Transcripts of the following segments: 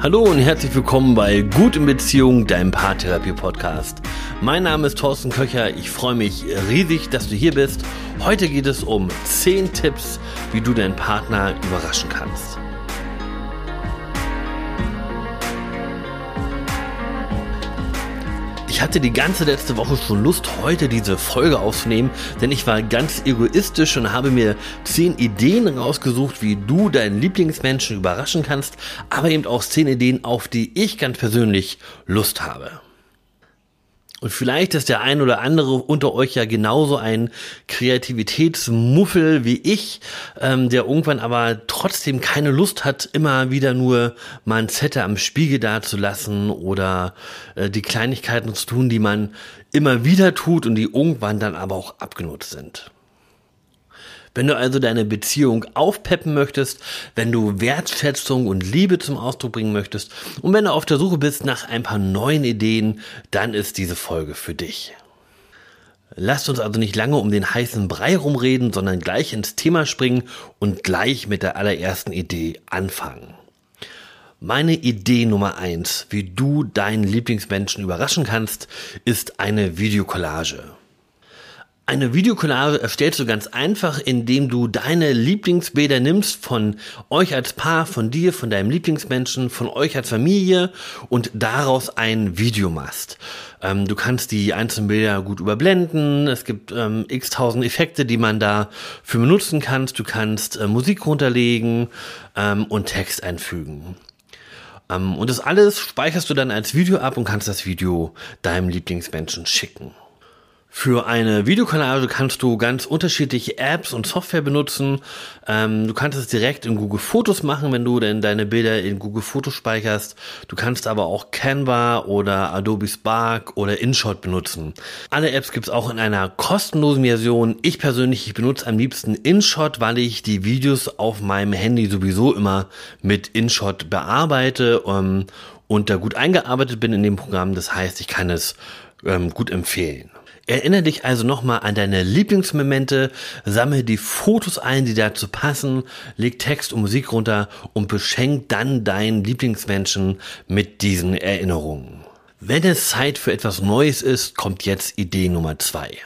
Hallo und herzlich willkommen bei Gut in Beziehung, deinem Paartherapie-Podcast. Mein Name ist Thorsten Köcher. Ich freue mich riesig, dass du hier bist. Heute geht es um 10 Tipps, wie du deinen Partner überraschen kannst. Hatte die ganze letzte Woche schon Lust, heute diese Folge aufzunehmen, denn ich war ganz egoistisch und habe mir zehn Ideen rausgesucht, wie du deinen Lieblingsmenschen überraschen kannst, aber eben auch zehn Ideen, auf die ich ganz persönlich Lust habe. Und vielleicht ist der ein oder andere unter euch ja genauso ein Kreativitätsmuffel wie ich, ähm, der irgendwann aber trotzdem keine Lust hat, immer wieder nur mal ein Zettel am Spiegel dazulassen oder äh, die Kleinigkeiten zu tun, die man immer wieder tut und die irgendwann dann aber auch abgenutzt sind. Wenn du also deine Beziehung aufpeppen möchtest, wenn du Wertschätzung und Liebe zum Ausdruck bringen möchtest und wenn du auf der Suche bist nach ein paar neuen Ideen, dann ist diese Folge für dich. Lasst uns also nicht lange um den heißen Brei rumreden, sondern gleich ins Thema springen und gleich mit der allerersten Idee anfangen. Meine Idee Nummer eins, wie du deinen Lieblingsmenschen überraschen kannst, ist eine Videokollage. Eine Videokollage erstellst du ganz einfach, indem du deine Lieblingsbilder nimmst von euch als Paar, von dir, von deinem Lieblingsmenschen, von euch als Familie und daraus ein Video machst. Ähm, du kannst die einzelnen Bilder gut überblenden. Es gibt ähm, x tausend Effekte, die man da für benutzen kannst. Du kannst äh, Musik runterlegen ähm, und Text einfügen. Ähm, und das alles speicherst du dann als Video ab und kannst das Video deinem Lieblingsmenschen schicken. Für eine Videokollage kannst du ganz unterschiedliche Apps und Software benutzen. Ähm, du kannst es direkt in Google Fotos machen, wenn du denn deine Bilder in Google Fotos speicherst. Du kannst aber auch Canva oder Adobe Spark oder InShot benutzen. Alle Apps gibt's auch in einer kostenlosen Version. Ich persönlich, ich benutze am liebsten InShot, weil ich die Videos auf meinem Handy sowieso immer mit InShot bearbeite ähm, und da gut eingearbeitet bin in dem Programm. Das heißt, ich kann es ähm, gut empfehlen. Erinnere dich also nochmal an deine Lieblingsmomente, sammle die Fotos ein, die dazu passen, leg Text und Musik runter und beschenk dann deinen Lieblingsmenschen mit diesen Erinnerungen. Wenn es Zeit für etwas Neues ist, kommt jetzt Idee Nummer zwei.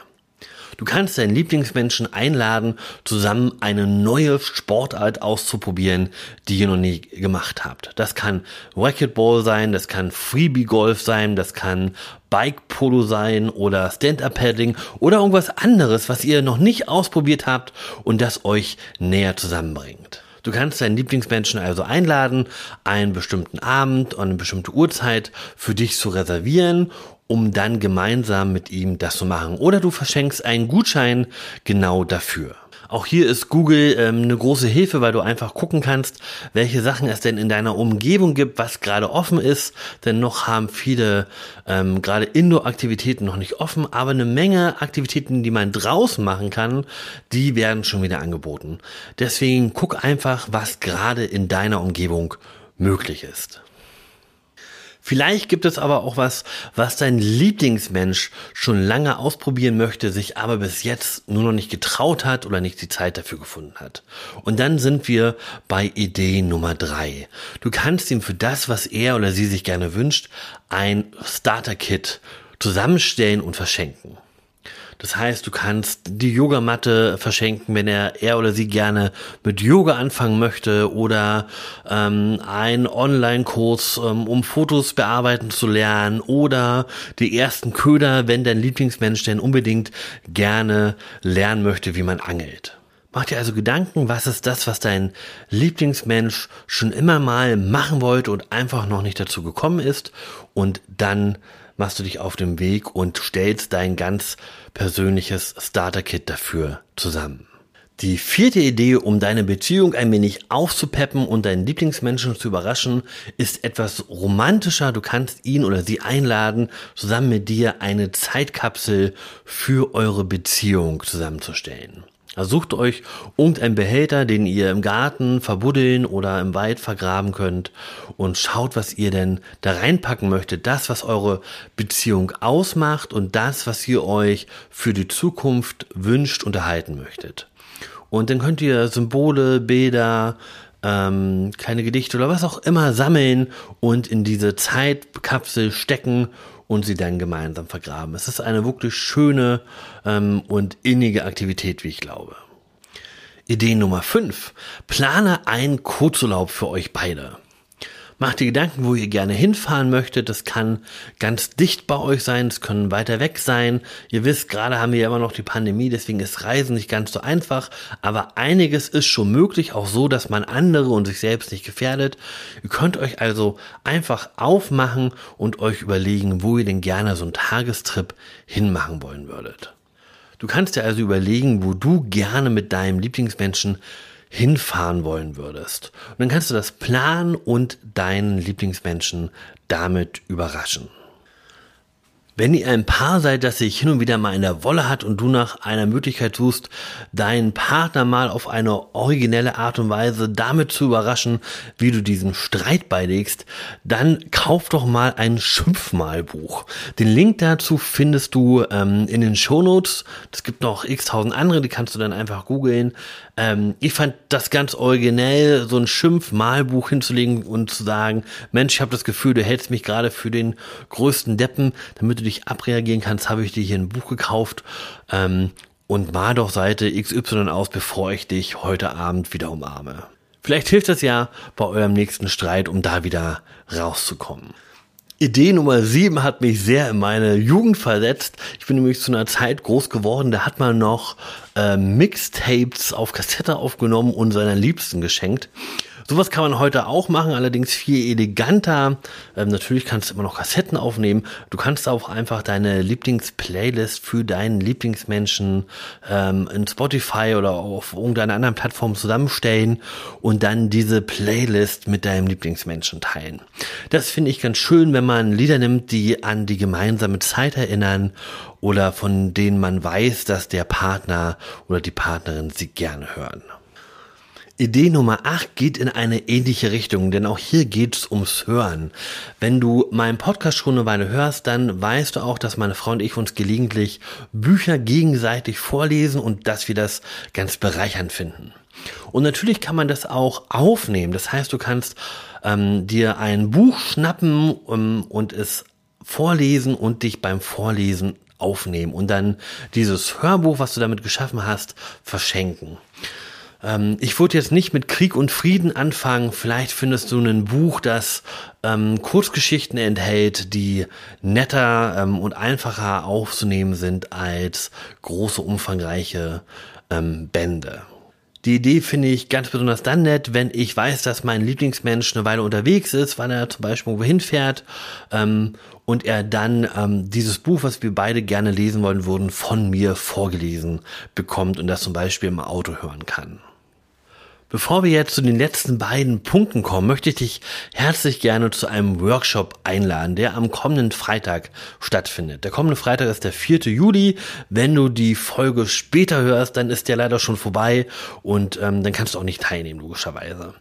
Du kannst deinen Lieblingsmenschen einladen, zusammen eine neue Sportart auszuprobieren, die ihr noch nie gemacht habt. Das kann Racquetball sein, das kann Freebie Golf sein, das kann Bike Polo sein oder Stand-Up Paddling oder irgendwas anderes, was ihr noch nicht ausprobiert habt und das euch näher zusammenbringt. Du kannst deinen Lieblingsmenschen also einladen, einen bestimmten Abend und eine bestimmte Uhrzeit für dich zu reservieren um dann gemeinsam mit ihm das zu machen. Oder du verschenkst einen Gutschein genau dafür. Auch hier ist Google ähm, eine große Hilfe, weil du einfach gucken kannst, welche Sachen es denn in deiner Umgebung gibt, was gerade offen ist. Denn noch haben viele ähm, gerade Indoor-Aktivitäten noch nicht offen, aber eine Menge Aktivitäten, die man draußen machen kann, die werden schon wieder angeboten. Deswegen guck einfach, was gerade in deiner Umgebung möglich ist. Vielleicht gibt es aber auch was, was dein Lieblingsmensch schon lange ausprobieren möchte, sich aber bis jetzt nur noch nicht getraut hat oder nicht die Zeit dafür gefunden hat. Und dann sind wir bei Idee Nummer drei. Du kannst ihm für das, was er oder sie sich gerne wünscht, ein Starter-Kit zusammenstellen und verschenken. Das heißt, du kannst die Yogamatte verschenken, wenn er er oder sie gerne mit Yoga anfangen möchte oder ähm, einen Online-Kurs, ähm, um Fotos bearbeiten zu lernen oder die ersten Köder, wenn dein Lieblingsmensch denn unbedingt gerne lernen möchte, wie man angelt. Mach dir also Gedanken, was ist das, was dein Lieblingsmensch schon immer mal machen wollte und einfach noch nicht dazu gekommen ist und dann machst du dich auf den Weg und stellst dein ganz persönliches Starter-Kit dafür zusammen. Die vierte Idee, um deine Beziehung ein wenig aufzupeppen und deinen Lieblingsmenschen zu überraschen, ist etwas romantischer. Du kannst ihn oder sie einladen, zusammen mit dir eine Zeitkapsel für eure Beziehung zusammenzustellen. Also sucht euch irgendeinen Behälter, den ihr im Garten verbuddeln oder im Wald vergraben könnt und schaut, was ihr denn da reinpacken möchtet. Das, was eure Beziehung ausmacht und das, was ihr euch für die Zukunft wünscht und erhalten möchtet. Und dann könnt ihr Symbole, Bilder, ähm, kleine Gedichte oder was auch immer sammeln und in diese Zeitkapsel stecken und sie dann gemeinsam vergraben. Es ist eine wirklich schöne ähm, und innige Aktivität, wie ich glaube. Idee Nummer 5. Plane einen Kurzurlaub für euch beide. Macht dir Gedanken, wo ihr gerne hinfahren möchtet. Das kann ganz dicht bei euch sein, es können weiter weg sein. Ihr wisst, gerade haben wir ja immer noch die Pandemie, deswegen ist Reisen nicht ganz so einfach. Aber einiges ist schon möglich, auch so, dass man andere und sich selbst nicht gefährdet. Ihr könnt euch also einfach aufmachen und euch überlegen, wo ihr denn gerne so einen Tagestrip hinmachen wollen würdet. Du kannst dir also überlegen, wo du gerne mit deinem Lieblingsmenschen hinfahren wollen würdest. Und dann kannst du das planen und deinen Lieblingsmenschen damit überraschen. Wenn ihr ein Paar seid, das sich hin und wieder mal in der Wolle hat und du nach einer Möglichkeit suchst, deinen Partner mal auf eine originelle Art und Weise damit zu überraschen, wie du diesen Streit beilegst, dann kauf doch mal ein Schimpfmalbuch. Den Link dazu findest du ähm, in den Shownotes. Es gibt noch x tausend andere, die kannst du dann einfach googeln. Ähm, ich fand das ganz originell, so ein Schimpfmalbuch hinzulegen und zu sagen, Mensch, ich habe das Gefühl, du hältst mich gerade für den größten Deppen, damit du dich abreagieren kannst, habe ich dir hier ein Buch gekauft ähm, und mal doch Seite XY aus, bevor ich dich heute Abend wieder umarme. Vielleicht hilft das ja bei eurem nächsten Streit, um da wieder rauszukommen. Idee Nummer 7 hat mich sehr in meine Jugend versetzt. Ich bin nämlich zu einer Zeit groß geworden, da hat man noch äh, Mixtapes auf Kassette aufgenommen und seiner Liebsten geschenkt. Sowas kann man heute auch machen, allerdings viel eleganter. Ähm, natürlich kannst du immer noch Kassetten aufnehmen. Du kannst auch einfach deine Lieblingsplaylist für deinen Lieblingsmenschen ähm, in Spotify oder auf irgendeiner anderen Plattform zusammenstellen und dann diese Playlist mit deinem Lieblingsmenschen teilen. Das finde ich ganz schön, wenn man Lieder nimmt, die an die gemeinsame Zeit erinnern oder von denen man weiß, dass der Partner oder die Partnerin sie gerne hören. Idee Nummer 8 geht in eine ähnliche Richtung, denn auch hier geht's ums Hören. Wenn du meinen Podcast schon eine Weile hörst, dann weißt du auch, dass meine Frau und ich uns gelegentlich Bücher gegenseitig vorlesen und dass wir das ganz bereichernd finden. Und natürlich kann man das auch aufnehmen. Das heißt, du kannst ähm, dir ein Buch schnappen um, und es vorlesen und dich beim Vorlesen aufnehmen und dann dieses Hörbuch, was du damit geschaffen hast, verschenken. Ähm, ich würde jetzt nicht mit Krieg und Frieden anfangen. Vielleicht findest du ein Buch, das ähm, Kurzgeschichten enthält, die netter ähm, und einfacher aufzunehmen sind als große, umfangreiche ähm, Bände. Die Idee finde ich ganz besonders dann nett, wenn ich weiß, dass mein Lieblingsmensch eine Weile unterwegs ist, weil er zum Beispiel irgendwo hinfährt ähm, und er dann ähm, dieses Buch, was wir beide gerne lesen wollen würden, von mir vorgelesen bekommt und das zum Beispiel im Auto hören kann. Bevor wir jetzt zu den letzten beiden Punkten kommen, möchte ich dich herzlich gerne zu einem Workshop einladen, der am kommenden Freitag stattfindet. Der kommende Freitag ist der 4. Juli. Wenn du die Folge später hörst, dann ist der leider schon vorbei und ähm, dann kannst du auch nicht teilnehmen, logischerweise.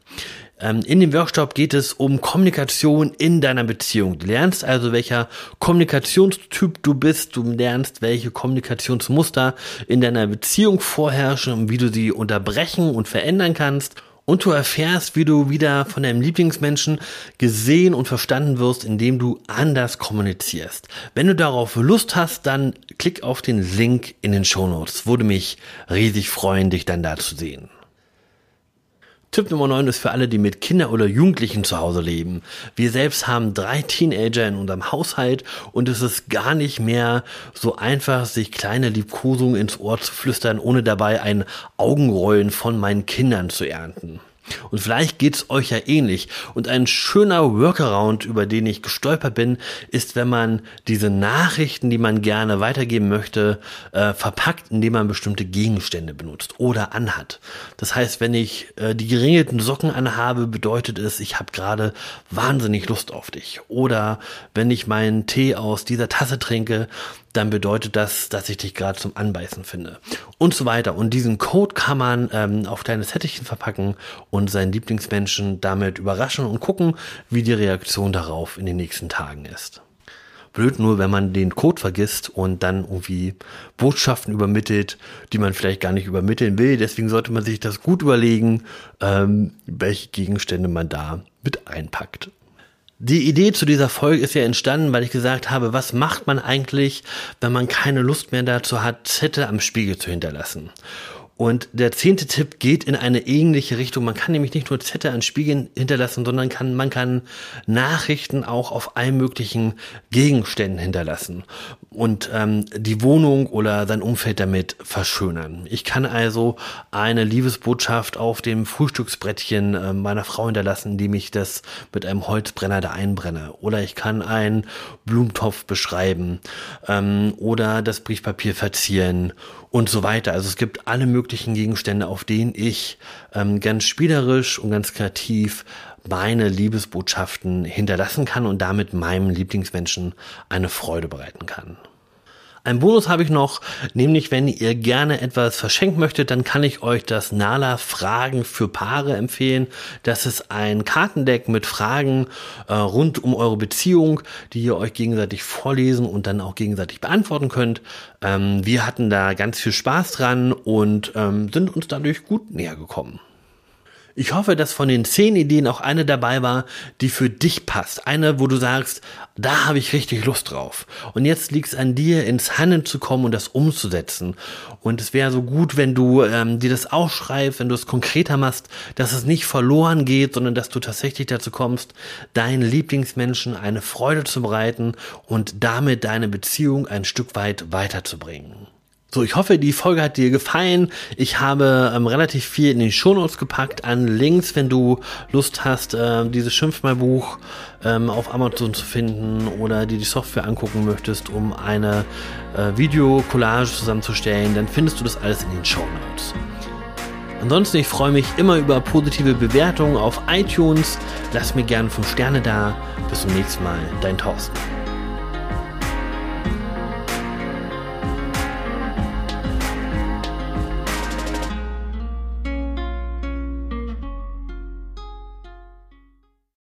Ähm, in dem Workshop geht es um Kommunikation in deiner Beziehung. Du lernst also, welcher Kommunikationstyp du bist. Du lernst, welche Kommunikationsmuster in deiner Beziehung vorherrschen und wie du sie unterbrechen und verändern kannst. Und du erfährst, wie du wieder von deinem Lieblingsmenschen gesehen und verstanden wirst, indem du anders kommunizierst. Wenn du darauf Lust hast, dann klick auf den Link in den Show Notes. Würde mich riesig freuen, dich dann da zu sehen. Tipp Nummer 9 ist für alle, die mit Kindern oder Jugendlichen zu Hause leben. Wir selbst haben drei Teenager in unserem Haushalt und es ist gar nicht mehr so einfach, sich kleine Liebkosungen ins Ohr zu flüstern, ohne dabei ein Augenrollen von meinen Kindern zu ernten. Und vielleicht geht's euch ja ähnlich. Und ein schöner Workaround, über den ich gestolpert bin, ist, wenn man diese Nachrichten, die man gerne weitergeben möchte, äh, verpackt, indem man bestimmte Gegenstände benutzt oder anhat. Das heißt, wenn ich äh, die geringelten Socken anhabe, bedeutet es, ich habe gerade wahnsinnig Lust auf dich. Oder wenn ich meinen Tee aus dieser Tasse trinke, dann bedeutet das, dass ich dich gerade zum Anbeißen finde. Und so weiter. Und diesen Code kann man ähm, auf kleine Sättichen verpacken und seinen Lieblingsmenschen damit überraschen und gucken, wie die Reaktion darauf in den nächsten Tagen ist. Blöd nur, wenn man den Code vergisst und dann irgendwie Botschaften übermittelt, die man vielleicht gar nicht übermitteln will. Deswegen sollte man sich das gut überlegen, ähm, welche Gegenstände man da mit einpackt. Die Idee zu dieser Folge ist ja entstanden, weil ich gesagt habe, was macht man eigentlich, wenn man keine Lust mehr dazu hat, Zettel am Spiegel zu hinterlassen? Und der zehnte Tipp geht in eine ähnliche Richtung. Man kann nämlich nicht nur Zettel an Spiegeln hinterlassen, sondern kann, man kann Nachrichten auch auf allen möglichen Gegenständen hinterlassen und ähm, die Wohnung oder sein Umfeld damit verschönern. Ich kann also eine Liebesbotschaft auf dem Frühstücksbrettchen äh, meiner Frau hinterlassen, indem ich das mit einem Holzbrenner da einbrenne. Oder ich kann einen Blumentopf beschreiben ähm, oder das Briefpapier verzieren und so weiter. Also es gibt alle möglichen Gegenstände, auf denen ich ähm, ganz spielerisch und ganz kreativ meine Liebesbotschaften hinterlassen kann und damit meinem Lieblingsmenschen eine Freude bereiten kann. Ein Bonus habe ich noch, nämlich wenn ihr gerne etwas verschenken möchtet, dann kann ich euch das Nala Fragen für Paare empfehlen. Das ist ein Kartendeck mit Fragen äh, rund um eure Beziehung, die ihr euch gegenseitig vorlesen und dann auch gegenseitig beantworten könnt. Ähm, wir hatten da ganz viel Spaß dran und ähm, sind uns dadurch gut näher gekommen. Ich hoffe, dass von den zehn Ideen auch eine dabei war, die für dich passt. Eine, wo du sagst, da habe ich richtig Lust drauf. Und jetzt liegt es an dir, ins Handeln zu kommen und das umzusetzen. Und es wäre so gut, wenn du ähm, dir das aufschreibst, wenn du es konkreter machst, dass es nicht verloren geht, sondern dass du tatsächlich dazu kommst, deinen Lieblingsmenschen eine Freude zu bereiten und damit deine Beziehung ein Stück weit weiterzubringen. So, ich hoffe, die Folge hat dir gefallen. Ich habe ähm, relativ viel in die Shownotes gepackt an Links, wenn du Lust hast, äh, dieses Schimpfmalbuch ähm, auf Amazon zu finden oder dir die Software angucken möchtest, um eine äh, Videocollage zusammenzustellen, dann findest du das alles in den Shownotes. Ansonsten, ich freue mich immer über positive Bewertungen auf iTunes. Lass mir gerne 5 Sterne da. Bis zum nächsten Mal. Dein Thorsten.